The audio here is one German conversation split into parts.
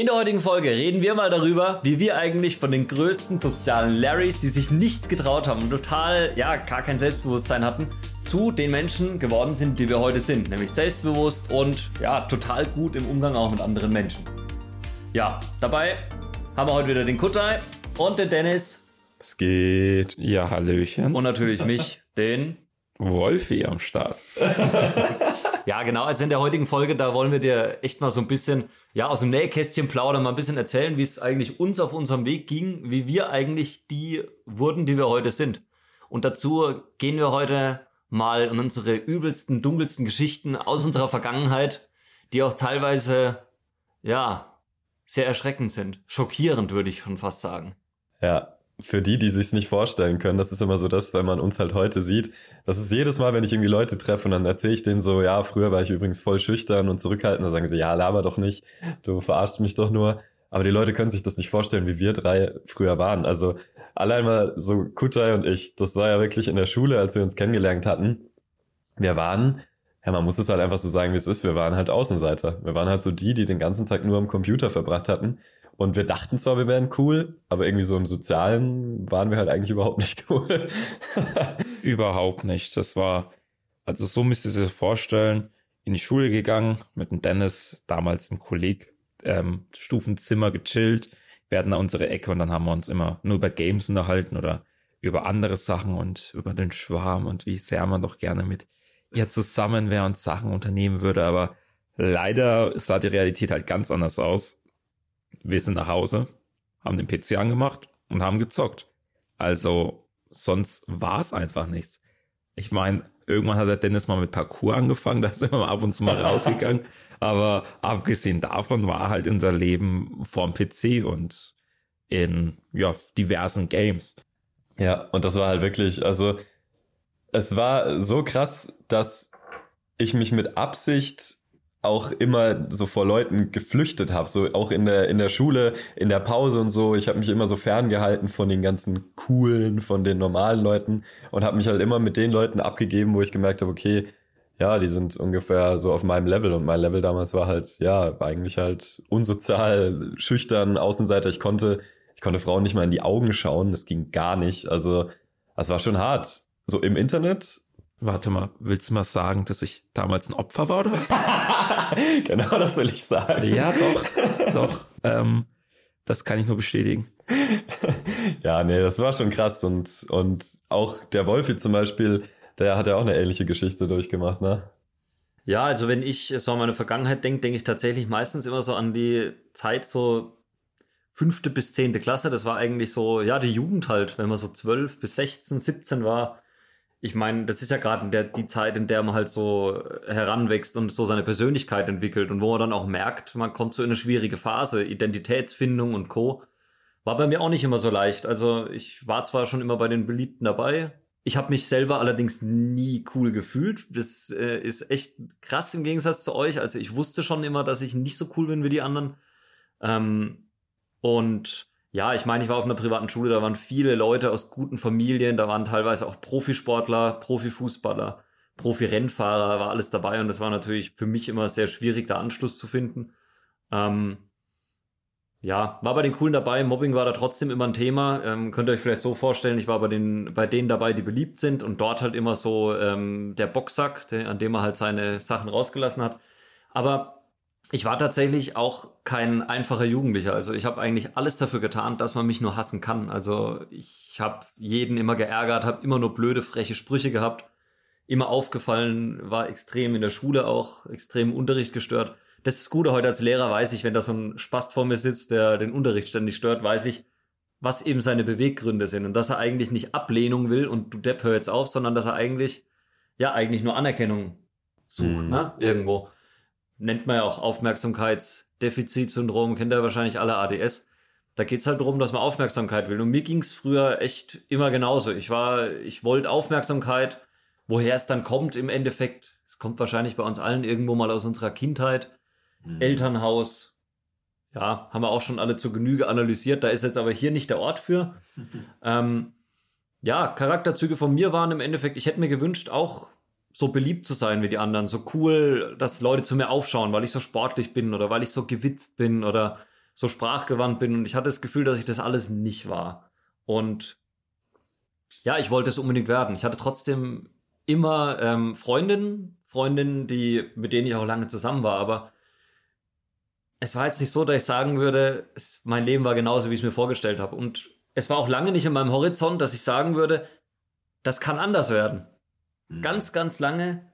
In der heutigen Folge reden wir mal darüber, wie wir eigentlich von den größten sozialen Larrys, die sich nichts getraut haben und total, ja, gar kein Selbstbewusstsein hatten, zu den Menschen geworden sind, die wir heute sind. Nämlich selbstbewusst und, ja, total gut im Umgang auch mit anderen Menschen. Ja, dabei haben wir heute wieder den Kutai und den Dennis. Es geht. Ja, Hallöchen. Und natürlich mich, den Wolfi am Start. Ja, genau. Also in der heutigen Folge, da wollen wir dir echt mal so ein bisschen, ja, aus dem Nähkästchen plaudern, mal ein bisschen erzählen, wie es eigentlich uns auf unserem Weg ging, wie wir eigentlich die wurden, die wir heute sind. Und dazu gehen wir heute mal in unsere übelsten, dunkelsten Geschichten aus unserer Vergangenheit, die auch teilweise, ja, sehr erschreckend sind. Schockierend, würde ich schon fast sagen. Ja, für die, die sich's nicht vorstellen können, das ist immer so das, wenn man uns halt heute sieht. Das ist jedes Mal, wenn ich irgendwie Leute treffe und dann erzähle ich denen so, ja, früher war ich übrigens voll schüchtern und zurückhaltend, dann sagen sie, ja, laber doch nicht, du verarschst mich doch nur. Aber die Leute können sich das nicht vorstellen, wie wir drei früher waren. Also allein mal so Kutai und ich, das war ja wirklich in der Schule, als wir uns kennengelernt hatten. Wir waren, ja, man muss es halt einfach so sagen, wie es ist, wir waren halt Außenseiter. Wir waren halt so die, die den ganzen Tag nur am Computer verbracht hatten und wir dachten zwar, wir wären cool, aber irgendwie so im Sozialen waren wir halt eigentlich überhaupt nicht cool. überhaupt nicht. Das war, also so müsst ihr sich vorstellen, in die Schule gegangen, mit dem Dennis, damals im Kolleg, ähm, Stufenzimmer gechillt. Wir hatten da unsere Ecke und dann haben wir uns immer nur über Games unterhalten oder über andere Sachen und über den Schwarm und wie sehr man doch gerne mit ihr zusammen wäre und Sachen unternehmen würde. Aber leider sah die Realität halt ganz anders aus wir sind nach Hause, haben den PC angemacht und haben gezockt. Also sonst war es einfach nichts. Ich meine, irgendwann hat der Dennis mal mit Parkour angefangen, da sind wir ab und zu mal rausgegangen. Aber abgesehen davon war halt unser Leben vorm PC und in ja, diversen Games. Ja, und das war halt wirklich, also es war so krass, dass ich mich mit Absicht auch immer so vor Leuten geflüchtet habe, so auch in der in der Schule, in der Pause und so. Ich habe mich immer so ferngehalten von den ganzen coolen, von den normalen Leuten und habe mich halt immer mit den Leuten abgegeben, wo ich gemerkt habe, okay, ja, die sind ungefähr so auf meinem Level und mein Level damals war halt ja eigentlich halt unsozial, schüchtern, Außenseiter. Ich konnte ich konnte Frauen nicht mal in die Augen schauen, das ging gar nicht. Also das war schon hart. So im Internet Warte mal, willst du mal sagen, dass ich damals ein Opfer war oder was? genau, das will ich sagen. Ja, doch, doch. Ähm, das kann ich nur bestätigen. ja, nee, das war schon krass und, und auch der Wolfi zum Beispiel, der hat ja auch eine ähnliche Geschichte durchgemacht, ne? Ja, also wenn ich so an meine Vergangenheit denke, denke ich tatsächlich meistens immer so an die Zeit so fünfte bis zehnte Klasse. Das war eigentlich so, ja, die Jugend halt, wenn man so zwölf bis sechzehn, siebzehn war ich meine, das ist ja gerade die Zeit, in der man halt so heranwächst und so seine Persönlichkeit entwickelt und wo man dann auch merkt, man kommt so in eine schwierige Phase, Identitätsfindung und Co. War bei mir auch nicht immer so leicht. Also ich war zwar schon immer bei den Beliebten dabei, ich habe mich selber allerdings nie cool gefühlt. Das äh, ist echt krass im Gegensatz zu euch. Also ich wusste schon immer, dass ich nicht so cool bin wie die anderen. Ähm, und ja, ich meine, ich war auf einer privaten Schule, da waren viele Leute aus guten Familien, da waren teilweise auch Profisportler, Profifußballer, Profi-Rennfahrer, war alles dabei und das war natürlich für mich immer sehr schwierig, da Anschluss zu finden. Ähm, ja, war bei den Coolen dabei, Mobbing war da trotzdem immer ein Thema. Ähm, könnt ihr euch vielleicht so vorstellen, ich war bei den, bei denen dabei, die beliebt sind und dort halt immer so ähm, der Boxsack, der, an dem er halt seine Sachen rausgelassen hat. Aber ich war tatsächlich auch kein einfacher Jugendlicher. Also ich habe eigentlich alles dafür getan, dass man mich nur hassen kann. Also ich habe jeden immer geärgert, habe immer nur blöde, freche Sprüche gehabt. Immer aufgefallen, war extrem in der Schule auch, extrem im Unterricht gestört. Das ist gut, heute als Lehrer weiß ich, wenn da so ein Spast vor mir sitzt, der den Unterricht ständig stört, weiß ich, was eben seine Beweggründe sind. Und dass er eigentlich nicht Ablehnung will und du Depp hör jetzt auf, sondern dass er eigentlich, ja, eigentlich nur Anerkennung sucht, mhm. ne? Irgendwo nennt man ja auch Aufmerksamkeitsdefizitsyndrom, kennt ihr wahrscheinlich alle ADS. Da geht's halt darum, dass man Aufmerksamkeit will. Und mir ging's früher echt immer genauso. Ich war, ich wollte Aufmerksamkeit, woher es dann kommt im Endeffekt. Es kommt wahrscheinlich bei uns allen irgendwo mal aus unserer Kindheit. Mhm. Elternhaus. Ja, haben wir auch schon alle zur Genüge analysiert. Da ist jetzt aber hier nicht der Ort für. ähm, ja, Charakterzüge von mir waren im Endeffekt, ich hätte mir gewünscht, auch so beliebt zu sein wie die anderen, so cool, dass Leute zu mir aufschauen, weil ich so sportlich bin oder weil ich so gewitzt bin oder so sprachgewandt bin und ich hatte das Gefühl, dass ich das alles nicht war. Und ja, ich wollte es unbedingt werden. Ich hatte trotzdem immer ähm, Freundinnen, Freundinnen, die, mit denen ich auch lange zusammen war, aber es war jetzt nicht so, dass ich sagen würde, es, mein Leben war genauso, wie ich es mir vorgestellt habe. Und es war auch lange nicht in meinem Horizont, dass ich sagen würde, das kann anders werden. Mhm. Ganz, ganz lange.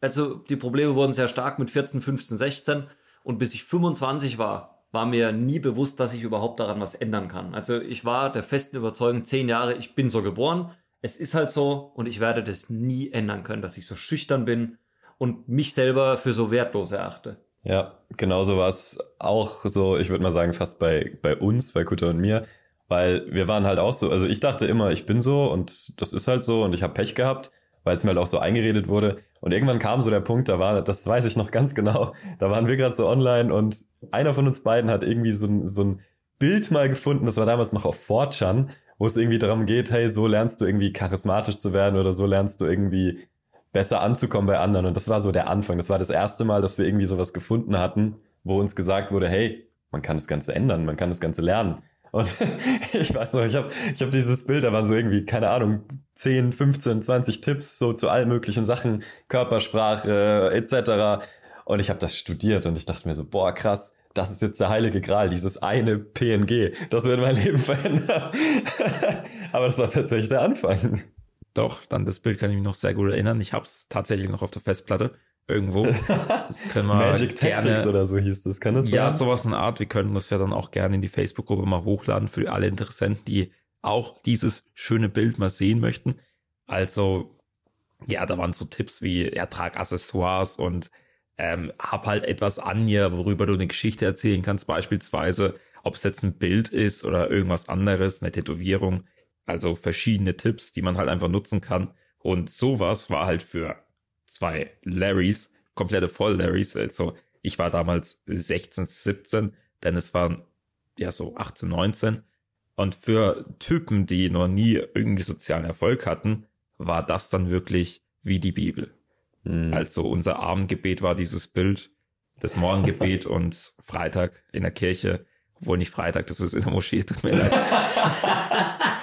Also die Probleme wurden sehr stark mit 14, 15, 16 und bis ich 25 war, war mir nie bewusst, dass ich überhaupt daran was ändern kann. Also ich war der festen Überzeugung, zehn Jahre, ich bin so geboren, es ist halt so und ich werde das nie ändern können, dass ich so schüchtern bin und mich selber für so wertlos erachte. Ja, genauso war es auch so, ich würde mal sagen, fast bei, bei uns, bei Kutter und mir, weil wir waren halt auch so, also ich dachte immer, ich bin so und das ist halt so und ich habe Pech gehabt, weil es mir halt auch so eingeredet wurde. Und irgendwann kam so der Punkt, da war, das weiß ich noch ganz genau, da waren wir gerade so online und einer von uns beiden hat irgendwie so ein, so ein Bild mal gefunden, das war damals noch auf 4chan, wo es irgendwie darum geht, hey, so lernst du irgendwie charismatisch zu werden oder so lernst du irgendwie besser anzukommen bei anderen. Und das war so der Anfang. Das war das erste Mal, dass wir irgendwie sowas gefunden hatten, wo uns gesagt wurde, hey, man kann das Ganze ändern, man kann das Ganze lernen. Und ich weiß noch, ich habe ich hab dieses Bild, da waren so irgendwie, keine Ahnung, 10, 15, 20 Tipps so zu allen möglichen Sachen, Körpersprache etc. Und ich habe das studiert und ich dachte mir so, boah, krass, das ist jetzt der heilige Gral, dieses eine PNG, das wird mein Leben verändern. Aber das war tatsächlich der Anfang. Doch, dann das Bild kann ich mich noch sehr gut erinnern. Ich habe es tatsächlich noch auf der Festplatte irgendwo. Das können wir Magic gerne, Tactics oder so hieß das, kann das sein? Ja, sowas in Art. Wir könnten das ja dann auch gerne in die Facebook-Gruppe mal hochladen für alle Interessenten, die auch dieses schöne Bild mal sehen möchten. Also, ja, da waren so Tipps wie, ja, trag Accessoires und ähm, hab halt etwas an dir, worüber du eine Geschichte erzählen kannst, beispielsweise, ob es jetzt ein Bild ist oder irgendwas anderes, eine Tätowierung. Also verschiedene Tipps, die man halt einfach nutzen kann. Und sowas war halt für zwei Larrys, komplette Voll-Larrys. Also ich war damals 16, 17, denn es waren ja so 18, 19. Und für Typen, die noch nie irgendwie sozialen Erfolg hatten, war das dann wirklich wie die Bibel. Mhm. Also unser Abendgebet war dieses Bild, das Morgengebet und Freitag in der Kirche, obwohl nicht Freitag, das ist in der Moschee, tut mir leid.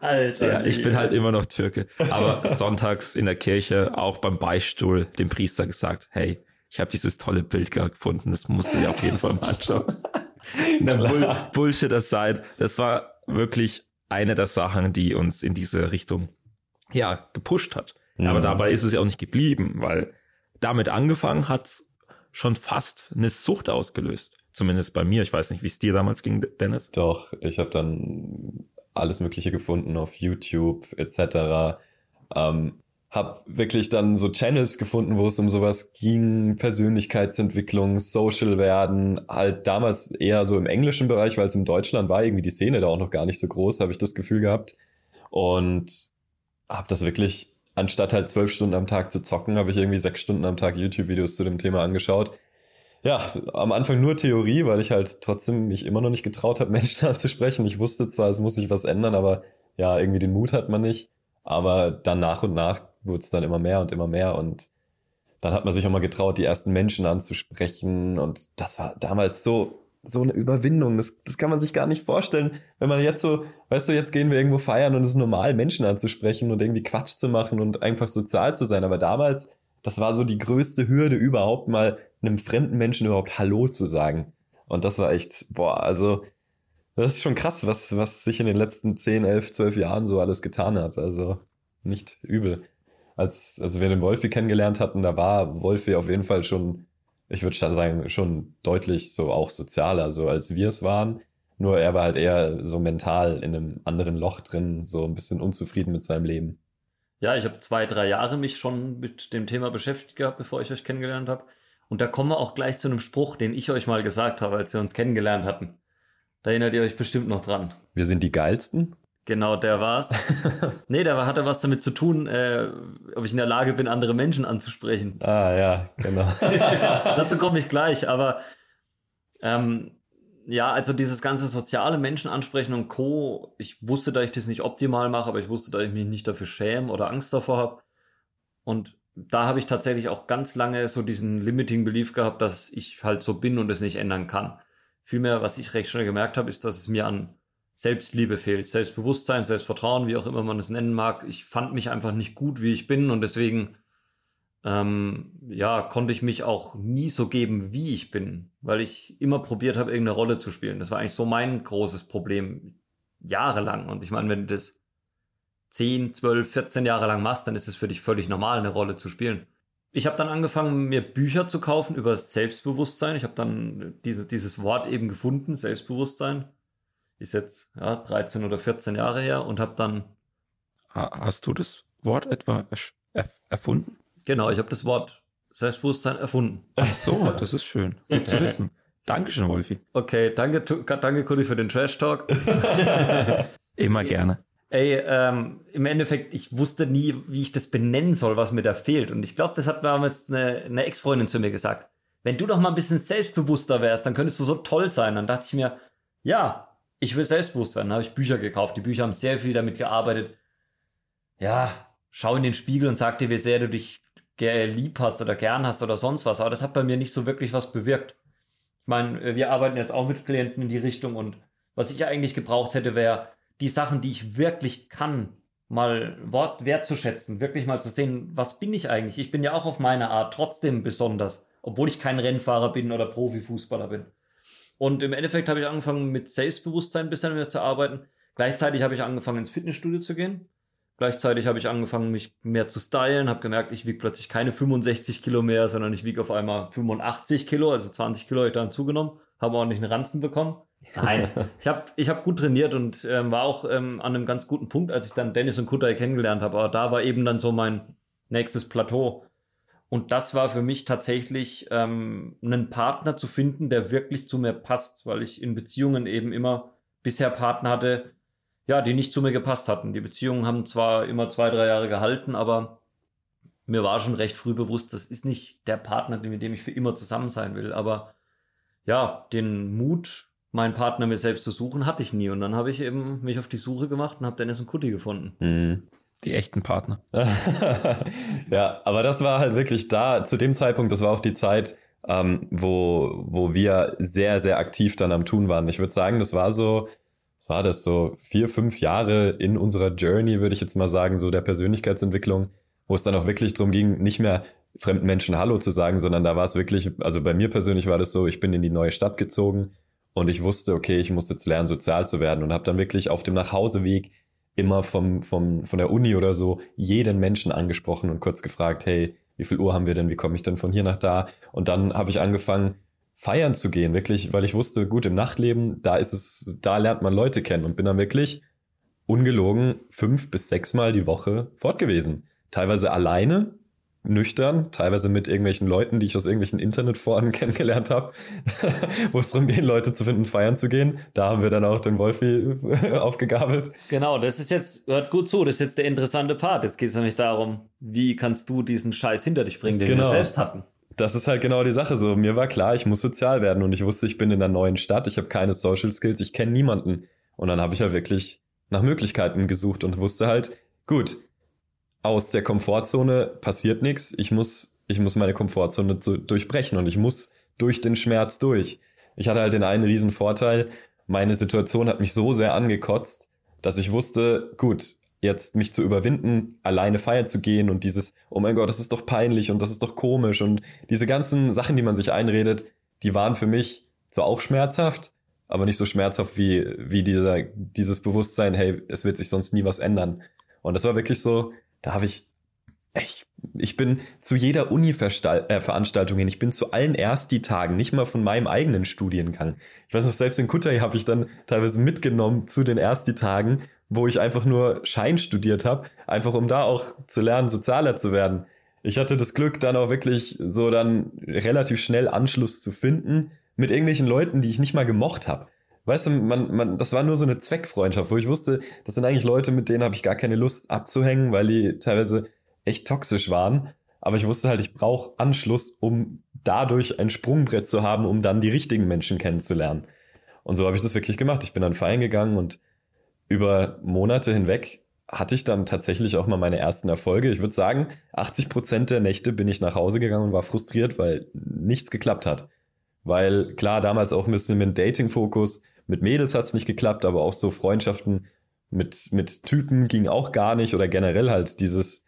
Alter. Ja, ich bin halt immer noch Türke. Aber sonntags in der Kirche, auch beim Beistuhl, dem Priester gesagt, hey, ich habe dieses tolle Bild gefunden, das musst du dir auf jeden Fall mal anschauen. Bull Bullshit aside, das war wirklich eine der Sachen, die uns in diese Richtung, ja, gepusht hat. Ja. Aber dabei ist es ja auch nicht geblieben, weil damit angefangen hat's schon fast eine Sucht ausgelöst. Zumindest bei mir. Ich weiß nicht, wie es dir damals ging, Dennis. Doch, ich habe dann alles Mögliche gefunden auf YouTube etc. Ähm, hab wirklich dann so Channels gefunden, wo es um sowas ging, Persönlichkeitsentwicklung, Social werden, halt damals eher so im englischen Bereich, weil es in Deutschland war irgendwie die Szene da auch noch gar nicht so groß, habe ich das Gefühl gehabt. Und habe das wirklich, anstatt halt zwölf Stunden am Tag zu zocken, habe ich irgendwie sechs Stunden am Tag YouTube-Videos zu dem Thema angeschaut ja, am Anfang nur Theorie, weil ich halt trotzdem mich immer noch nicht getraut habe, Menschen anzusprechen. Ich wusste zwar, es muss sich was ändern, aber ja, irgendwie den Mut hat man nicht. Aber dann nach und nach wurde es dann immer mehr und immer mehr und dann hat man sich auch mal getraut, die ersten Menschen anzusprechen und das war damals so so eine Überwindung. Das, das kann man sich gar nicht vorstellen, wenn man jetzt so, weißt du, jetzt gehen wir irgendwo feiern und es ist normal, Menschen anzusprechen und irgendwie Quatsch zu machen und einfach sozial zu sein. Aber damals, das war so die größte Hürde überhaupt mal einem fremden Menschen überhaupt Hallo zu sagen. Und das war echt, boah, also das ist schon krass, was, was sich in den letzten 10, 11, 12 Jahren so alles getan hat. Also nicht übel. Als, als wir den Wolfi kennengelernt hatten, da war Wolfi auf jeden Fall schon, ich würde sagen, schon deutlich so auch sozialer, so als wir es waren. Nur er war halt eher so mental in einem anderen Loch drin, so ein bisschen unzufrieden mit seinem Leben. Ja, ich habe zwei, drei Jahre mich schon mit dem Thema beschäftigt gehabt, bevor ich euch kennengelernt habe. Und da kommen wir auch gleich zu einem Spruch, den ich euch mal gesagt habe, als wir uns kennengelernt hatten. Da erinnert ihr euch bestimmt noch dran. Wir sind die geilsten? Genau, der war's. nee, der hatte was damit zu tun, äh, ob ich in der Lage bin, andere Menschen anzusprechen. Ah ja, genau. Dazu komme ich gleich, aber ähm, ja, also dieses ganze soziale Menschen ansprechen und Co. Ich wusste, dass ich das nicht optimal mache, aber ich wusste, dass ich mich nicht dafür schäme oder Angst davor habe. Und da habe ich tatsächlich auch ganz lange so diesen limiting Belief gehabt, dass ich halt so bin und es nicht ändern kann. Vielmehr, was ich recht schnell gemerkt habe, ist, dass es mir an Selbstliebe fehlt, Selbstbewusstsein, Selbstvertrauen, wie auch immer man es nennen mag. Ich fand mich einfach nicht gut, wie ich bin und deswegen ähm, ja, konnte ich mich auch nie so geben, wie ich bin, weil ich immer probiert habe, irgendeine Rolle zu spielen. Das war eigentlich so mein großes Problem jahrelang. Und ich meine, wenn das 10, 12, 14 Jahre lang machst, dann ist es für dich völlig normal, eine Rolle zu spielen. Ich habe dann angefangen, mir Bücher zu kaufen über Selbstbewusstsein. Ich habe dann diese, dieses Wort eben gefunden, Selbstbewusstsein. Ist jetzt ja, 13 oder 14 Jahre her und habe dann. Hast du das Wort etwa erfunden? Genau, ich habe das Wort Selbstbewusstsein erfunden. Ach so, das ist schön. Gut zu wissen. Dankeschön, Wolfi. Okay, danke, danke, Cody, für den Trash Talk. Immer gerne. Ey, ähm, im Endeffekt, ich wusste nie, wie ich das benennen soll, was mir da fehlt. Und ich glaube, das hat damals eine, eine Ex-Freundin zu mir gesagt. Wenn du doch mal ein bisschen selbstbewusster wärst, dann könntest du so toll sein. Dann dachte ich mir, ja, ich will selbstbewusst werden. Dann habe ich Bücher gekauft. Die Bücher haben sehr viel damit gearbeitet. Ja, schau in den Spiegel und sag dir, wie sehr du dich lieb hast oder gern hast oder sonst was. Aber das hat bei mir nicht so wirklich was bewirkt. Ich meine, wir arbeiten jetzt auch mit Klienten in die Richtung und was ich eigentlich gebraucht hätte, wäre die Sachen, die ich wirklich kann, mal Wort wertzuschätzen, wirklich mal zu sehen, was bin ich eigentlich? Ich bin ja auch auf meine Art trotzdem besonders, obwohl ich kein Rennfahrer bin oder Profifußballer bin. Und im Endeffekt habe ich angefangen mit Selbstbewusstsein ein bisschen mehr zu arbeiten. Gleichzeitig habe ich angefangen ins Fitnessstudio zu gehen. Gleichzeitig habe ich angefangen, mich mehr zu stylen, habe gemerkt, ich wiege plötzlich keine 65 Kilo mehr, sondern ich wiege auf einmal 85 Kilo, also 20 Kilo habe ich dann zugenommen, habe ordentlich einen Ranzen bekommen. Nein, ich habe ich hab gut trainiert und ähm, war auch ähm, an einem ganz guten Punkt, als ich dann Dennis und Kutter kennengelernt habe. Aber da war eben dann so mein nächstes Plateau. Und das war für mich tatsächlich ähm, einen Partner zu finden, der wirklich zu mir passt, weil ich in Beziehungen eben immer bisher Partner hatte, ja, die nicht zu mir gepasst hatten. Die Beziehungen haben zwar immer zwei, drei Jahre gehalten, aber mir war schon recht früh bewusst, das ist nicht der Partner, mit dem ich für immer zusammen sein will. Aber ja, den Mut, meinen Partner mir selbst zu suchen, hatte ich nie. Und dann habe ich eben mich auf die Suche gemacht und habe Dennis und Kutti gefunden. Mhm. Die echten Partner. ja, aber das war halt wirklich da, zu dem Zeitpunkt, das war auch die Zeit, ähm, wo, wo wir sehr, sehr aktiv dann am Tun waren. Ich würde sagen, das war so was war das, so vier, fünf Jahre in unserer Journey, würde ich jetzt mal sagen, so der Persönlichkeitsentwicklung, wo es dann auch wirklich darum ging, nicht mehr fremden Menschen Hallo zu sagen, sondern da war es wirklich, also bei mir persönlich war das so, ich bin in die neue Stadt gezogen und ich wusste, okay, ich muss jetzt lernen, sozial zu werden und habe dann wirklich auf dem Nachhauseweg immer vom, vom, von der Uni oder so jeden Menschen angesprochen und kurz gefragt, hey, wie viel Uhr haben wir denn, wie komme ich denn von hier nach da? Und dann habe ich angefangen, feiern zu gehen, wirklich, weil ich wusste, gut, im Nachtleben, da ist es, da lernt man Leute kennen und bin dann wirklich ungelogen fünf bis sechs Mal die Woche fort gewesen. Teilweise alleine, nüchtern, teilweise mit irgendwelchen Leuten, die ich aus irgendwelchen Internetforen kennengelernt habe, wo es darum geht, Leute zu finden, feiern zu gehen. Da haben wir dann auch den Wolfi aufgegabelt. Genau, das ist jetzt, hört gut zu, das ist jetzt der interessante Part. Jetzt geht es nämlich darum, wie kannst du diesen Scheiß hinter dich bringen, den genau. wir selbst hatten das ist halt genau die Sache. So, mir war klar, ich muss sozial werden und ich wusste, ich bin in einer neuen Stadt, ich habe keine Social Skills, ich kenne niemanden. Und dann habe ich halt wirklich nach Möglichkeiten gesucht und wusste halt, gut, aus der Komfortzone passiert nichts. Ich muss, ich muss meine Komfortzone zu, durchbrechen und ich muss durch den Schmerz durch. Ich hatte halt den einen riesen Vorteil. Meine Situation hat mich so sehr angekotzt, dass ich wusste, gut, jetzt mich zu überwinden, alleine feiern zu gehen und dieses, oh mein Gott, das ist doch peinlich und das ist doch komisch und diese ganzen Sachen, die man sich einredet, die waren für mich zwar auch schmerzhaft, aber nicht so schmerzhaft wie, wie dieser, dieses Bewusstsein, hey, es wird sich sonst nie was ändern. Und das war wirklich so, da habe ich, ich, ich bin zu jeder Uni-Veranstaltung äh, hin, ich bin zu allen Ersti-Tagen, nicht mal von meinem eigenen Studiengang. Ich weiß noch, selbst in Kutai habe ich dann teilweise mitgenommen zu den Ersti-Tagen wo ich einfach nur Schein studiert habe, einfach um da auch zu lernen, sozialer zu werden. Ich hatte das Glück, dann auch wirklich so dann relativ schnell Anschluss zu finden mit irgendwelchen Leuten, die ich nicht mal gemocht habe. Weißt du, man, man, das war nur so eine Zweckfreundschaft, wo ich wusste, das sind eigentlich Leute, mit denen habe ich gar keine Lust abzuhängen, weil die teilweise echt toxisch waren. Aber ich wusste halt, ich brauche Anschluss, um dadurch ein Sprungbrett zu haben, um dann die richtigen Menschen kennenzulernen. Und so habe ich das wirklich gemacht. Ich bin dann feiern gegangen und über Monate hinweg hatte ich dann tatsächlich auch mal meine ersten Erfolge. Ich würde sagen, 80 Prozent der Nächte bin ich nach Hause gegangen und war frustriert, weil nichts geklappt hat. weil klar, damals auch ein bisschen mit Dating-Fokus, mit Mädels hat's nicht geklappt, aber auch so Freundschaften mit, mit Typen ging auch gar nicht oder generell halt dieses,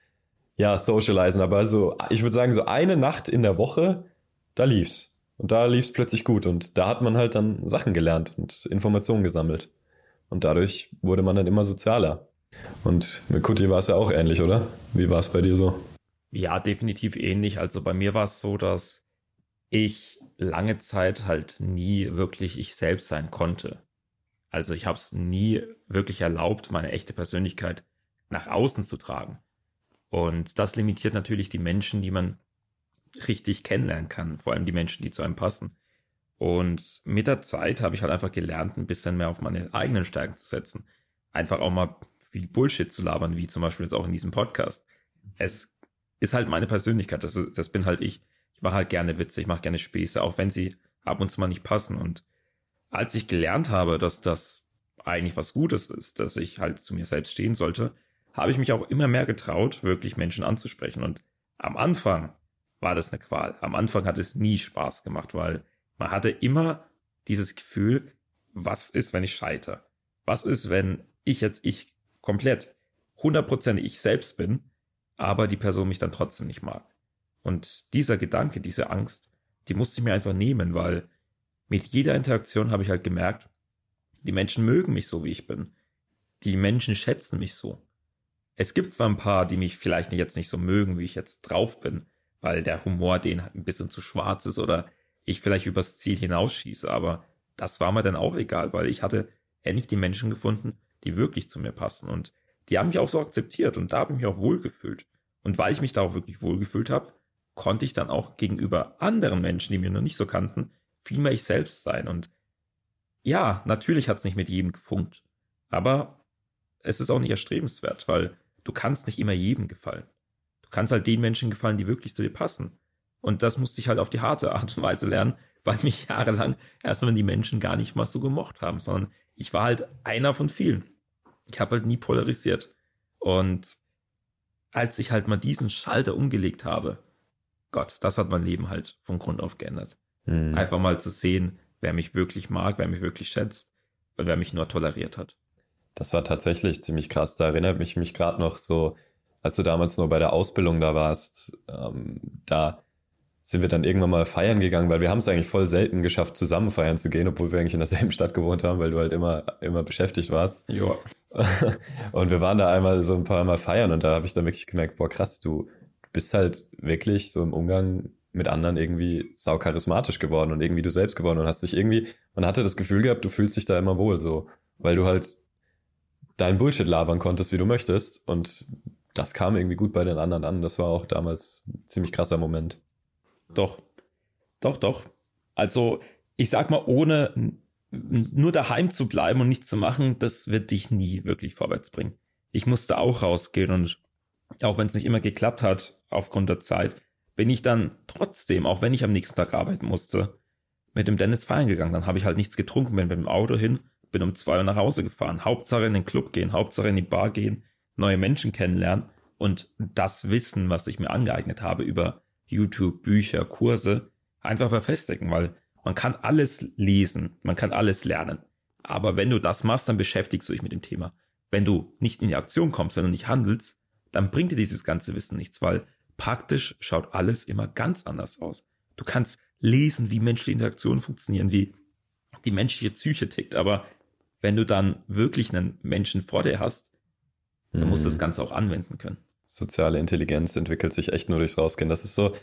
ja, Socializen. Aber so, ich würde sagen, so eine Nacht in der Woche, da lief's. Und da lief's plötzlich gut. Und da hat man halt dann Sachen gelernt und Informationen gesammelt. Und dadurch wurde man dann immer sozialer. Und mit Kuti war es ja auch ähnlich, oder? Wie war es bei dir so? Ja, definitiv ähnlich. Also bei mir war es so, dass ich lange Zeit halt nie wirklich ich selbst sein konnte. Also ich habe es nie wirklich erlaubt, meine echte Persönlichkeit nach außen zu tragen. Und das limitiert natürlich die Menschen, die man richtig kennenlernen kann, vor allem die Menschen, die zu einem passen. Und mit der Zeit habe ich halt einfach gelernt, ein bisschen mehr auf meine eigenen Stärken zu setzen. Einfach auch mal viel Bullshit zu labern, wie zum Beispiel jetzt auch in diesem Podcast. Es ist halt meine Persönlichkeit, das, ist, das bin halt ich. Ich mache halt gerne Witze, ich mache gerne Späße, auch wenn sie ab und zu mal nicht passen. Und als ich gelernt habe, dass das eigentlich was Gutes ist, dass ich halt zu mir selbst stehen sollte, habe ich mich auch immer mehr getraut, wirklich Menschen anzusprechen. Und am Anfang war das eine Qual. Am Anfang hat es nie Spaß gemacht, weil man hatte immer dieses Gefühl, was ist, wenn ich scheitere? Was ist, wenn ich jetzt ich komplett hundertprozentig ich selbst bin, aber die Person mich dann trotzdem nicht mag? Und dieser Gedanke, diese Angst, die musste ich mir einfach nehmen, weil mit jeder Interaktion habe ich halt gemerkt, die Menschen mögen mich so, wie ich bin. Die Menschen schätzen mich so. Es gibt zwar ein paar, die mich vielleicht jetzt nicht so mögen, wie ich jetzt drauf bin, weil der Humor denen ein bisschen zu schwarz ist oder ich vielleicht übers Ziel hinausschieße, aber das war mir dann auch egal, weil ich hatte endlich die Menschen gefunden, die wirklich zu mir passen und die haben mich auch so akzeptiert und da habe ich mich auch wohlgefühlt. Und weil ich mich da auch wirklich wohlgefühlt habe, konnte ich dann auch gegenüber anderen Menschen, die mir noch nicht so kannten, viel mehr ich selbst sein. Und ja, natürlich hat es nicht mit jedem gefunkt, aber es ist auch nicht erstrebenswert, weil du kannst nicht immer jedem gefallen. Du kannst halt den Menschen gefallen, die wirklich zu dir passen. Und das musste ich halt auf die harte Art und Weise lernen, weil mich jahrelang erstmal die Menschen gar nicht mal so gemocht haben, sondern ich war halt einer von vielen. Ich habe halt nie polarisiert. Und als ich halt mal diesen Schalter umgelegt habe, Gott, das hat mein Leben halt von Grund auf geändert. Mhm. Einfach mal zu sehen, wer mich wirklich mag, wer mich wirklich schätzt und wer mich nur toleriert hat. Das war tatsächlich ziemlich krass. Da erinnert mich mich gerade noch so, als du damals nur bei der Ausbildung da warst, ähm, da sind wir dann irgendwann mal feiern gegangen, weil wir haben es eigentlich voll selten geschafft, zusammen feiern zu gehen, obwohl wir eigentlich in derselben Stadt gewohnt haben, weil du halt immer, immer beschäftigt warst. Ja. und wir waren da einmal so ein paar Mal feiern und da habe ich dann wirklich gemerkt, boah krass, du bist halt wirklich so im Umgang mit anderen irgendwie sau charismatisch geworden und irgendwie du selbst geworden und hast dich irgendwie, man hatte das Gefühl gehabt, du fühlst dich da immer wohl so, weil du halt dein Bullshit labern konntest, wie du möchtest und das kam irgendwie gut bei den anderen an. Das war auch damals ein ziemlich krasser Moment. Doch. Doch, doch. Also, ich sag mal, ohne nur daheim zu bleiben und nichts zu machen, das wird dich nie wirklich vorwärts bringen. Ich musste auch rausgehen und auch wenn es nicht immer geklappt hat aufgrund der Zeit, bin ich dann trotzdem, auch wenn ich am nächsten Tag arbeiten musste, mit dem Dennis feiern gegangen. Dann habe ich halt nichts getrunken, bin mit dem Auto hin, bin um zwei Uhr nach Hause gefahren. Hauptsache in den Club gehen, Hauptsache in die Bar gehen, neue Menschen kennenlernen und das Wissen, was ich mir angeeignet habe über YouTube, Bücher, Kurse, einfach verfestigen, weil man kann alles lesen, man kann alles lernen. Aber wenn du das machst, dann beschäftigst du dich mit dem Thema. Wenn du nicht in die Aktion kommst, du nicht handelst, dann bringt dir dieses ganze Wissen nichts, weil praktisch schaut alles immer ganz anders aus. Du kannst lesen, wie menschliche Interaktionen funktionieren, wie die menschliche Psyche tickt, aber wenn du dann wirklich einen Menschen vor dir hast, dann mhm. musst du das mhm. Ganze auch anwenden können soziale Intelligenz entwickelt sich echt nur durchs Rausgehen. Das ist so,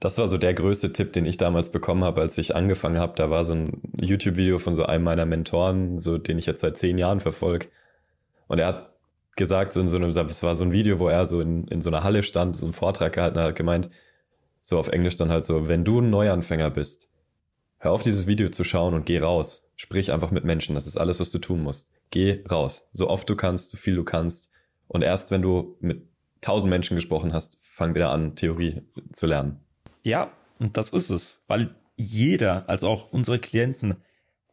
das war so der größte Tipp, den ich damals bekommen habe, als ich angefangen habe. Da war so ein YouTube-Video von so einem meiner Mentoren, so den ich jetzt seit zehn Jahren verfolge. Und er hat gesagt, so in so einem, es war so ein Video, wo er so in, in so einer Halle stand, so einen Vortrag gehalten hat, gemeint, so auf Englisch dann halt so, wenn du ein Neuanfänger bist, hör auf dieses Video zu schauen und geh raus. Sprich einfach mit Menschen. Das ist alles, was du tun musst. Geh raus. So oft du kannst, so viel du kannst. Und erst wenn du mit tausend Menschen gesprochen hast, fang wieder an, Theorie zu lernen. Ja, und das ist es, weil jeder, also auch unsere Klienten,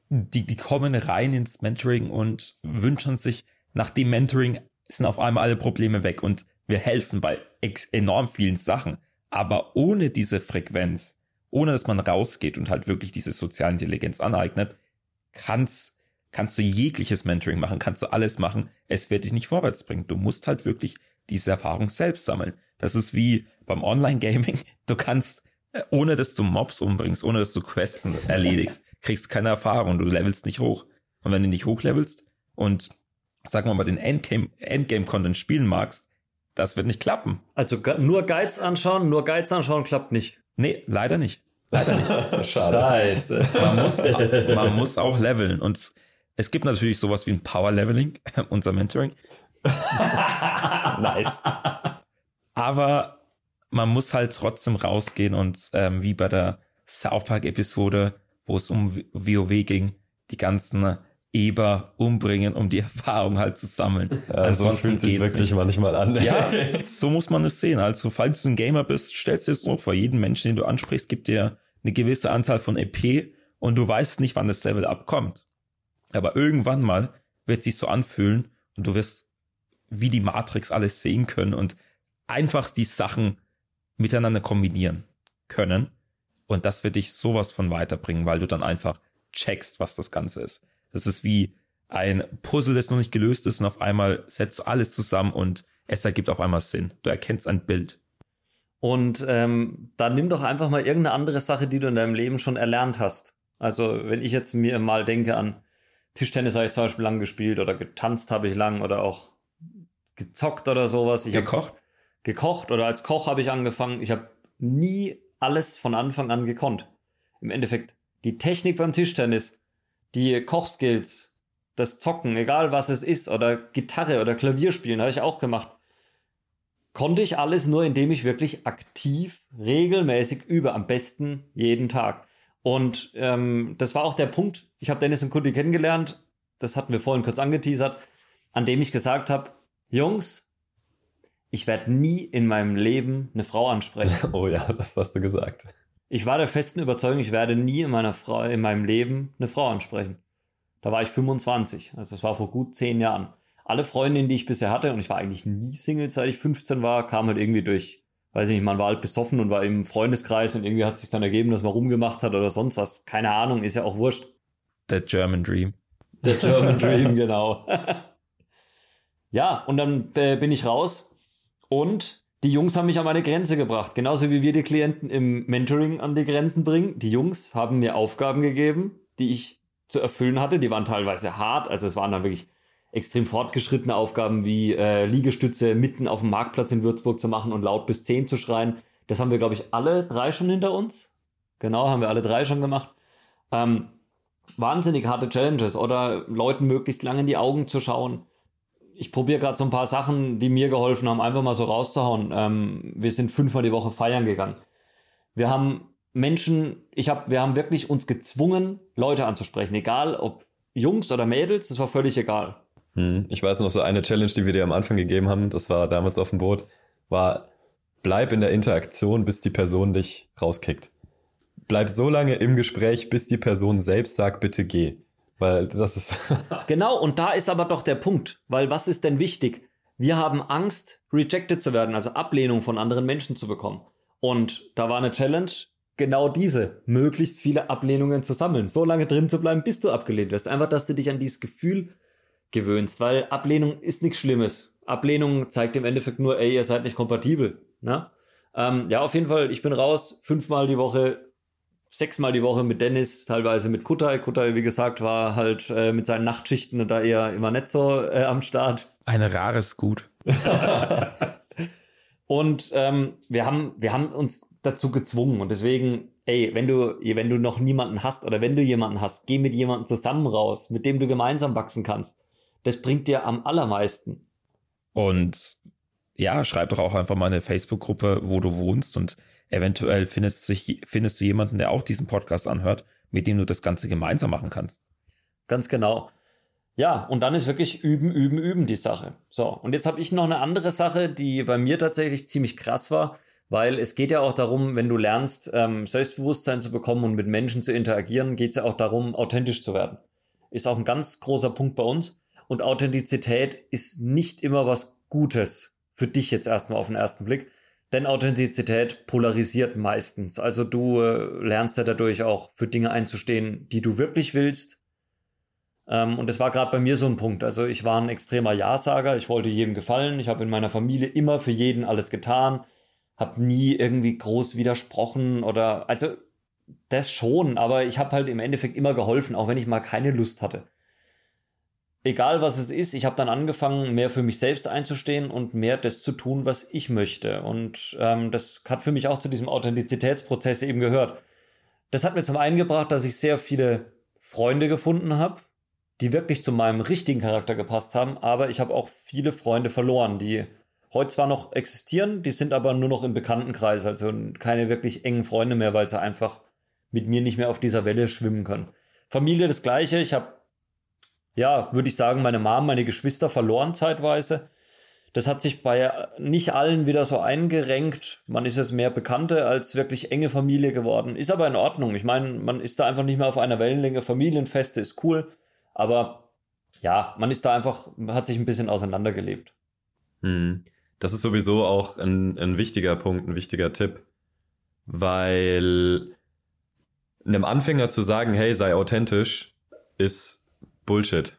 die, die kommen rein ins Mentoring und wünschen sich, nach dem Mentoring sind auf einmal alle Probleme weg und wir helfen bei enorm vielen Sachen. Aber ohne diese Frequenz, ohne dass man rausgeht und halt wirklich diese soziale Intelligenz aneignet, kannst, kannst du jegliches Mentoring machen, kannst du alles machen. Es wird dich nicht vorwärts bringen. Du musst halt wirklich diese Erfahrung selbst sammeln. Das ist wie beim Online-Gaming. Du kannst, äh, ohne dass du Mobs umbringst, ohne dass du Quests erledigst, kriegst keine Erfahrung. Du levelst nicht hoch. Und wenn du nicht hochlevelst und, sagen wir mal, den Endgame-Content Endgame spielen magst, das wird nicht klappen. Also nur Guides anschauen, nur Guides anschauen klappt nicht. Nee, leider nicht. Leider nicht. Schade. Scheiße. Man muss, man muss auch leveln. Und es gibt natürlich sowas wie ein Power Leveling, unser Mentoring. nice. Aber man muss halt trotzdem rausgehen und ähm, wie bei der South Park Episode, wo es um WoW ging, die ganzen Eber umbringen, um die Erfahrung halt zu sammeln. Ja, so fühlt sich wirklich nicht. manchmal an. Ja, so muss man es sehen. Also, falls du ein Gamer bist, stellst dir es so vor, jeden Menschen, den du ansprichst, gibt dir eine gewisse Anzahl von EP und du weißt nicht, wann das Level abkommt. Aber irgendwann mal wird sich so anfühlen und du wirst wie die Matrix alles sehen können und einfach die Sachen miteinander kombinieren können. Und das wird dich sowas von weiterbringen, weil du dann einfach checkst, was das Ganze ist. Das ist wie ein Puzzle, das noch nicht gelöst ist und auf einmal setzt du alles zusammen und es ergibt auf einmal Sinn. Du erkennst ein Bild. Und ähm, dann nimm doch einfach mal irgendeine andere Sache, die du in deinem Leben schon erlernt hast. Also wenn ich jetzt mir mal denke an Tischtennis habe ich zum Beispiel lang gespielt oder getanzt habe ich lang oder auch gezockt oder sowas. Ich gekocht? Gekocht oder als Koch habe ich angefangen. Ich habe nie alles von Anfang an gekonnt. Im Endeffekt die Technik beim Tischtennis die Kochskills, das Zocken, egal was es ist, oder Gitarre oder Klavier spielen, habe ich auch gemacht. Konnte ich alles nur, indem ich wirklich aktiv, regelmäßig übe, am besten jeden Tag. Und ähm, das war auch der Punkt. Ich habe Dennis und Kutti kennengelernt, das hatten wir vorhin kurz angeteasert, an dem ich gesagt habe, Jungs, ich werde nie in meinem Leben eine Frau ansprechen. Oh ja, das hast du gesagt. Ich war der festen Überzeugung, ich werde nie in meiner Frau, in meinem Leben eine Frau ansprechen. Da war ich 25, also das war vor gut zehn Jahren. Alle Freundinnen, die ich bisher hatte, und ich war eigentlich nie Single, seit ich 15 war, kamen halt irgendwie durch, weiß ich nicht, man war halt besoffen und war im Freundeskreis und irgendwie hat sich dann ergeben, dass man rumgemacht hat oder sonst was. Keine Ahnung, ist ja auch wurscht. The German Dream. The German Dream, genau. ja, und dann äh, bin ich raus und die Jungs haben mich an meine Grenze gebracht. Genauso wie wir die Klienten im Mentoring an die Grenzen bringen. Die Jungs haben mir Aufgaben gegeben, die ich zu erfüllen hatte. Die waren teilweise hart. Also es waren dann wirklich extrem fortgeschrittene Aufgaben wie äh, Liegestütze mitten auf dem Marktplatz in Würzburg zu machen und laut bis zehn zu schreien. Das haben wir, glaube ich, alle drei schon hinter uns. Genau, haben wir alle drei schon gemacht. Ähm, wahnsinnig harte Challenges oder Leuten möglichst lange in die Augen zu schauen ich probiere gerade so ein paar Sachen, die mir geholfen haben, einfach mal so rauszuhauen. Ähm, wir sind fünfmal die Woche feiern gegangen. Wir haben Menschen, ich habe, wir haben wirklich uns gezwungen, Leute anzusprechen, egal ob Jungs oder Mädels, das war völlig egal. Hm, ich weiß noch so eine Challenge, die wir dir am Anfang gegeben haben, das war damals auf dem Boot, war bleib in der Interaktion, bis die Person dich rauskickt. Bleib so lange im Gespräch, bis die Person selbst sagt, bitte geh. Weil das ist. genau, und da ist aber doch der Punkt. Weil was ist denn wichtig? Wir haben Angst, rejected zu werden, also Ablehnung von anderen Menschen zu bekommen. Und da war eine Challenge, genau diese, möglichst viele Ablehnungen zu sammeln, so lange drin zu bleiben, bis du abgelehnt wirst. Einfach, dass du dich an dieses Gefühl gewöhnst, weil Ablehnung ist nichts Schlimmes. Ablehnung zeigt im Endeffekt nur, ey, ihr seid nicht kompatibel. Ne? Ähm, ja, auf jeden Fall, ich bin raus, fünfmal die Woche sechsmal die Woche mit Dennis, teilweise mit Kutai. Kutai, wie gesagt, war halt äh, mit seinen Nachtschichten und da eher immer nicht so äh, am Start. Ein rares Gut. und ähm, wir haben, wir haben uns dazu gezwungen und deswegen, ey, wenn du, wenn du noch niemanden hast oder wenn du jemanden hast, geh mit jemandem zusammen raus, mit dem du gemeinsam wachsen kannst. Das bringt dir am allermeisten. Und ja, schreib doch auch einfach mal eine Facebook-Gruppe, wo du wohnst und Eventuell findest, sich, findest du jemanden, der auch diesen Podcast anhört, mit dem du das Ganze gemeinsam machen kannst. Ganz genau. Ja, und dann ist wirklich üben, üben, üben die Sache. So, und jetzt habe ich noch eine andere Sache, die bei mir tatsächlich ziemlich krass war, weil es geht ja auch darum, wenn du lernst, ähm, Selbstbewusstsein zu bekommen und mit Menschen zu interagieren, geht es ja auch darum, authentisch zu werden. Ist auch ein ganz großer Punkt bei uns. Und Authentizität ist nicht immer was Gutes für dich jetzt erstmal auf den ersten Blick, Denn Authentizität polarisiert meistens. Also du äh, lernst ja dadurch auch für Dinge einzustehen, die du wirklich willst. Ähm, und das war gerade bei mir so ein Punkt. Also ich war ein extremer Ja-Sager. Ich wollte jedem gefallen. Ich habe in meiner Familie immer für jeden alles getan. Hab nie irgendwie groß widersprochen oder also das schon, aber ich habe halt im Endeffekt immer geholfen, auch wenn ich mal keine Lust hatte egal was es ist, ich habe dann angefangen, mehr für mich selbst einzustehen und mehr das zu tun, was ich möchte. Und ähm, das hat für mich auch zu diesem Authentizitätsprozess eben gehört. Das hat mir zum einen gebracht, dass ich sehr viele Freunde gefunden habe, die wirklich zu meinem richtigen Charakter gepasst haben, aber ich habe auch viele Freunde verloren, die heute zwar noch existieren, die sind aber nur noch im Bekanntenkreis, also keine wirklich engen Freunde mehr, weil sie einfach mit mir nicht mehr auf dieser Welle schwimmen können. Familie das gleiche, ich habe ja, würde ich sagen, meine Mom, meine Geschwister verloren zeitweise. Das hat sich bei nicht allen wieder so eingerenkt. Man ist jetzt mehr Bekannte als wirklich enge Familie geworden. Ist aber in Ordnung. Ich meine, man ist da einfach nicht mehr auf einer Wellenlänge. Familienfeste ist cool. Aber ja, man ist da einfach, hat sich ein bisschen auseinandergelebt. Hm. Das ist sowieso auch ein, ein wichtiger Punkt, ein wichtiger Tipp. Weil einem Anfänger zu sagen, hey, sei authentisch, ist Bullshit.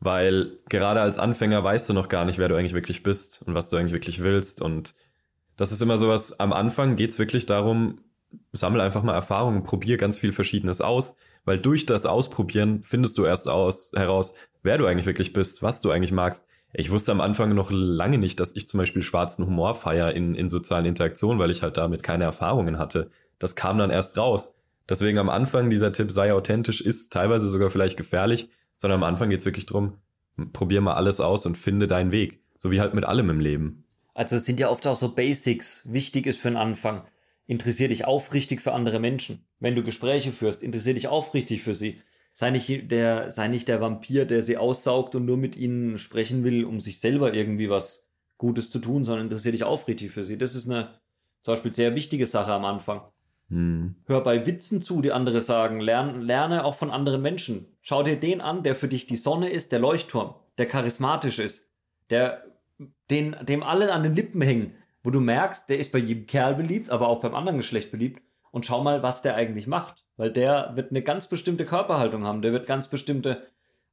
Weil gerade als Anfänger weißt du noch gar nicht, wer du eigentlich wirklich bist und was du eigentlich wirklich willst. Und das ist immer sowas, am Anfang geht's wirklich darum, sammel einfach mal Erfahrungen, probier ganz viel Verschiedenes aus, weil durch das Ausprobieren findest du erst aus, heraus, wer du eigentlich wirklich bist, was du eigentlich magst. Ich wusste am Anfang noch lange nicht, dass ich zum Beispiel schwarzen Humor feier in, in sozialen Interaktionen, weil ich halt damit keine Erfahrungen hatte. Das kam dann erst raus. Deswegen am Anfang dieser Tipp, sei authentisch, ist teilweise sogar vielleicht gefährlich, sondern am Anfang geht's wirklich drum, probier mal alles aus und finde deinen Weg. So wie halt mit allem im Leben. Also es sind ja oft auch so Basics. Wichtig ist für den Anfang. Interessier dich aufrichtig für andere Menschen. Wenn du Gespräche führst, interessier dich aufrichtig für sie. Sei nicht der, sei nicht der Vampir, der sie aussaugt und nur mit ihnen sprechen will, um sich selber irgendwie was Gutes zu tun, sondern interessier dich aufrichtig für sie. Das ist eine zum Beispiel sehr wichtige Sache am Anfang. Hm. Hör bei Witzen zu, die andere sagen. Lerne, lerne auch von anderen Menschen. Schau dir den an, der für dich die Sonne ist, der Leuchtturm, der charismatisch ist, der, den, dem alle an den Lippen hängen, wo du merkst, der ist bei jedem Kerl beliebt, aber auch beim anderen Geschlecht beliebt. Und schau mal, was der eigentlich macht. Weil der wird eine ganz bestimmte Körperhaltung haben, der wird ganz bestimmte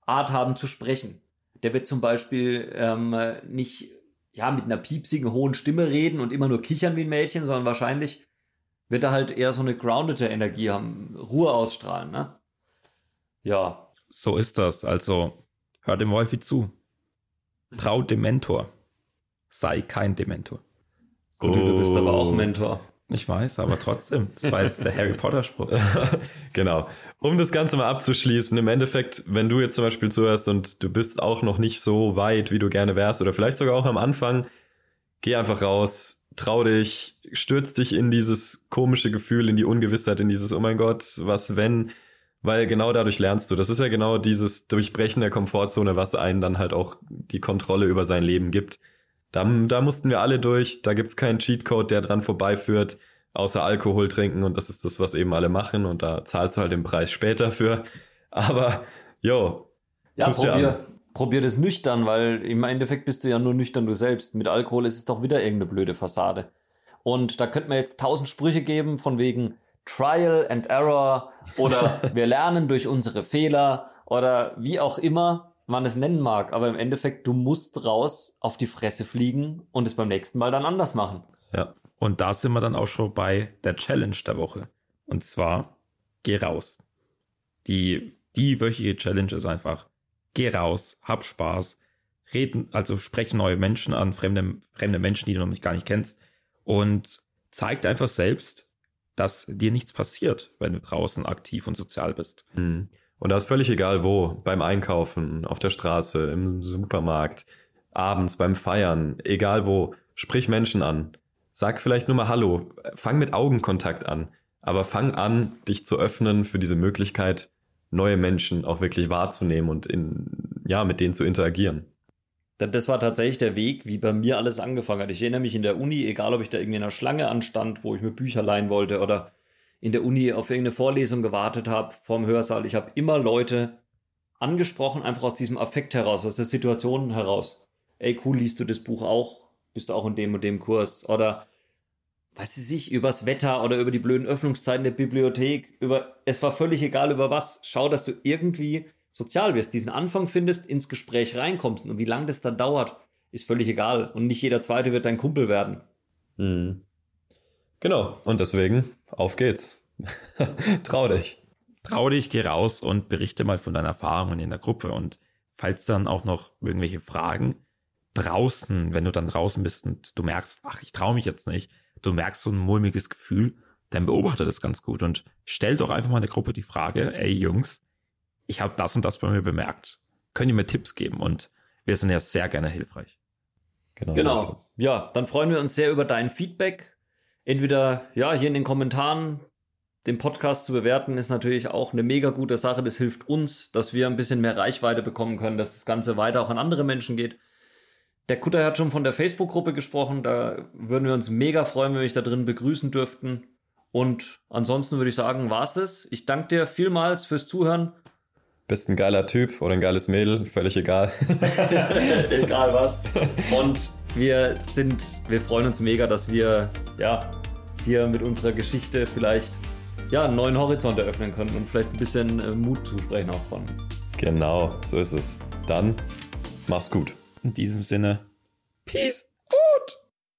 Art haben zu sprechen. Der wird zum Beispiel ähm, nicht ja mit einer piepsigen hohen Stimme reden und immer nur kichern wie ein Mädchen, sondern wahrscheinlich wird er halt eher so eine groundete Energie haben, Ruhe ausstrahlen, ne? Ja. So ist das. Also, hör dem Wolfi zu. Trau dem Mentor. Sei kein Dementor. Gut, oh. du bist aber auch Mentor. Ich weiß, aber trotzdem. Das war jetzt der Harry Potter Spruch. genau. Um das Ganze mal abzuschließen, im Endeffekt, wenn du jetzt zum Beispiel zuhörst und du bist auch noch nicht so weit, wie du gerne wärst, oder vielleicht sogar auch am Anfang, geh einfach raus, trau dich, stürz dich in dieses komische Gefühl, in die Ungewissheit, in dieses, oh mein Gott, was wenn? Weil genau dadurch lernst du. Das ist ja genau dieses Durchbrechen der Komfortzone, was einen dann halt auch die Kontrolle über sein Leben gibt. Da, da mussten wir alle durch, da gibt's keinen Cheatcode, der dran vorbeiführt, außer Alkohol trinken und das ist das, was eben alle machen und da zahlst du halt den Preis später für. Aber, jo, ja, probier, probier das nüchtern, weil im Endeffekt bist du ja nur nüchtern du selbst. Mit Alkohol ist es doch wieder irgendeine blöde Fassade. Und da könnte man jetzt tausend Sprüche geben von wegen Trial and Error oder wir lernen durch unsere Fehler oder wie auch immer man es nennen mag. Aber im Endeffekt, du musst raus auf die Fresse fliegen und es beim nächsten Mal dann anders machen. Ja. Und da sind wir dann auch schon bei der Challenge der Woche. Und zwar, geh raus. Die, die wöchige Challenge ist einfach, geh raus, hab Spaß, reden, also sprech neue Menschen an, fremde, fremde Menschen, die du noch gar nicht kennst und zeigt einfach selbst, dass dir nichts passiert, wenn du draußen aktiv und sozial bist. Mhm. Und da ist völlig egal wo, beim Einkaufen, auf der Straße, im Supermarkt, abends beim Feiern, egal wo, sprich Menschen an. Sag vielleicht nur mal Hallo, fang mit Augenkontakt an, aber fang an, dich zu öffnen für diese Möglichkeit, neue Menschen auch wirklich wahrzunehmen und in, ja, mit denen zu interagieren. Das war tatsächlich der Weg, wie bei mir alles angefangen hat. Ich erinnere mich in der Uni, egal ob ich da irgendwie in einer Schlange anstand, wo ich mir Bücher leihen wollte oder in der Uni auf irgendeine Vorlesung gewartet habe vorm Hörsaal. Ich habe immer Leute angesprochen, einfach aus diesem Affekt heraus, aus der Situation heraus. Ey, cool, liest du das Buch auch? Bist du auch in dem und dem Kurs? Oder weiß ich nicht, übers Wetter oder über die blöden Öffnungszeiten der Bibliothek, über, es war völlig egal über was. Schau, dass du irgendwie sozial wirst, diesen Anfang findest, ins Gespräch reinkommst und wie lange das dann dauert, ist völlig egal. Und nicht jeder Zweite wird dein Kumpel werden. Mhm. Genau. Und deswegen, auf geht's. Trau dich. Trau dich, geh raus und berichte mal von deinen Erfahrungen in der Gruppe. Und falls dann auch noch irgendwelche Fragen draußen, wenn du dann draußen bist und du merkst, ach, ich traue mich jetzt nicht, du merkst so ein mulmiges Gefühl, dann beobachte das ganz gut und stell doch einfach mal in der Gruppe die Frage, ey Jungs, ich habe das und das bei mir bemerkt. Könnt ihr mir Tipps geben? Und wir sind ja sehr gerne hilfreich. Genau. genau. So ja, dann freuen wir uns sehr über dein Feedback. Entweder ja hier in den Kommentaren den Podcast zu bewerten ist natürlich auch eine mega gute Sache. Das hilft uns, dass wir ein bisschen mehr Reichweite bekommen können, dass das Ganze weiter auch an andere Menschen geht. Der Kutter hat schon von der Facebook-Gruppe gesprochen. Da würden wir uns mega freuen, wenn wir dich da drin begrüßen dürften. Und ansonsten würde ich sagen, war's das. Ich danke dir vielmals fürs Zuhören. Bist ein geiler Typ oder ein geiles Mädel, völlig egal. egal was. Und wir sind, wir freuen uns mega, dass wir, ja, dir mit unserer Geschichte vielleicht ja, einen neuen Horizont eröffnen können und vielleicht ein bisschen äh, Mut zusprechen auch von. Genau, so ist es. Dann mach's gut. In diesem Sinne, Peace.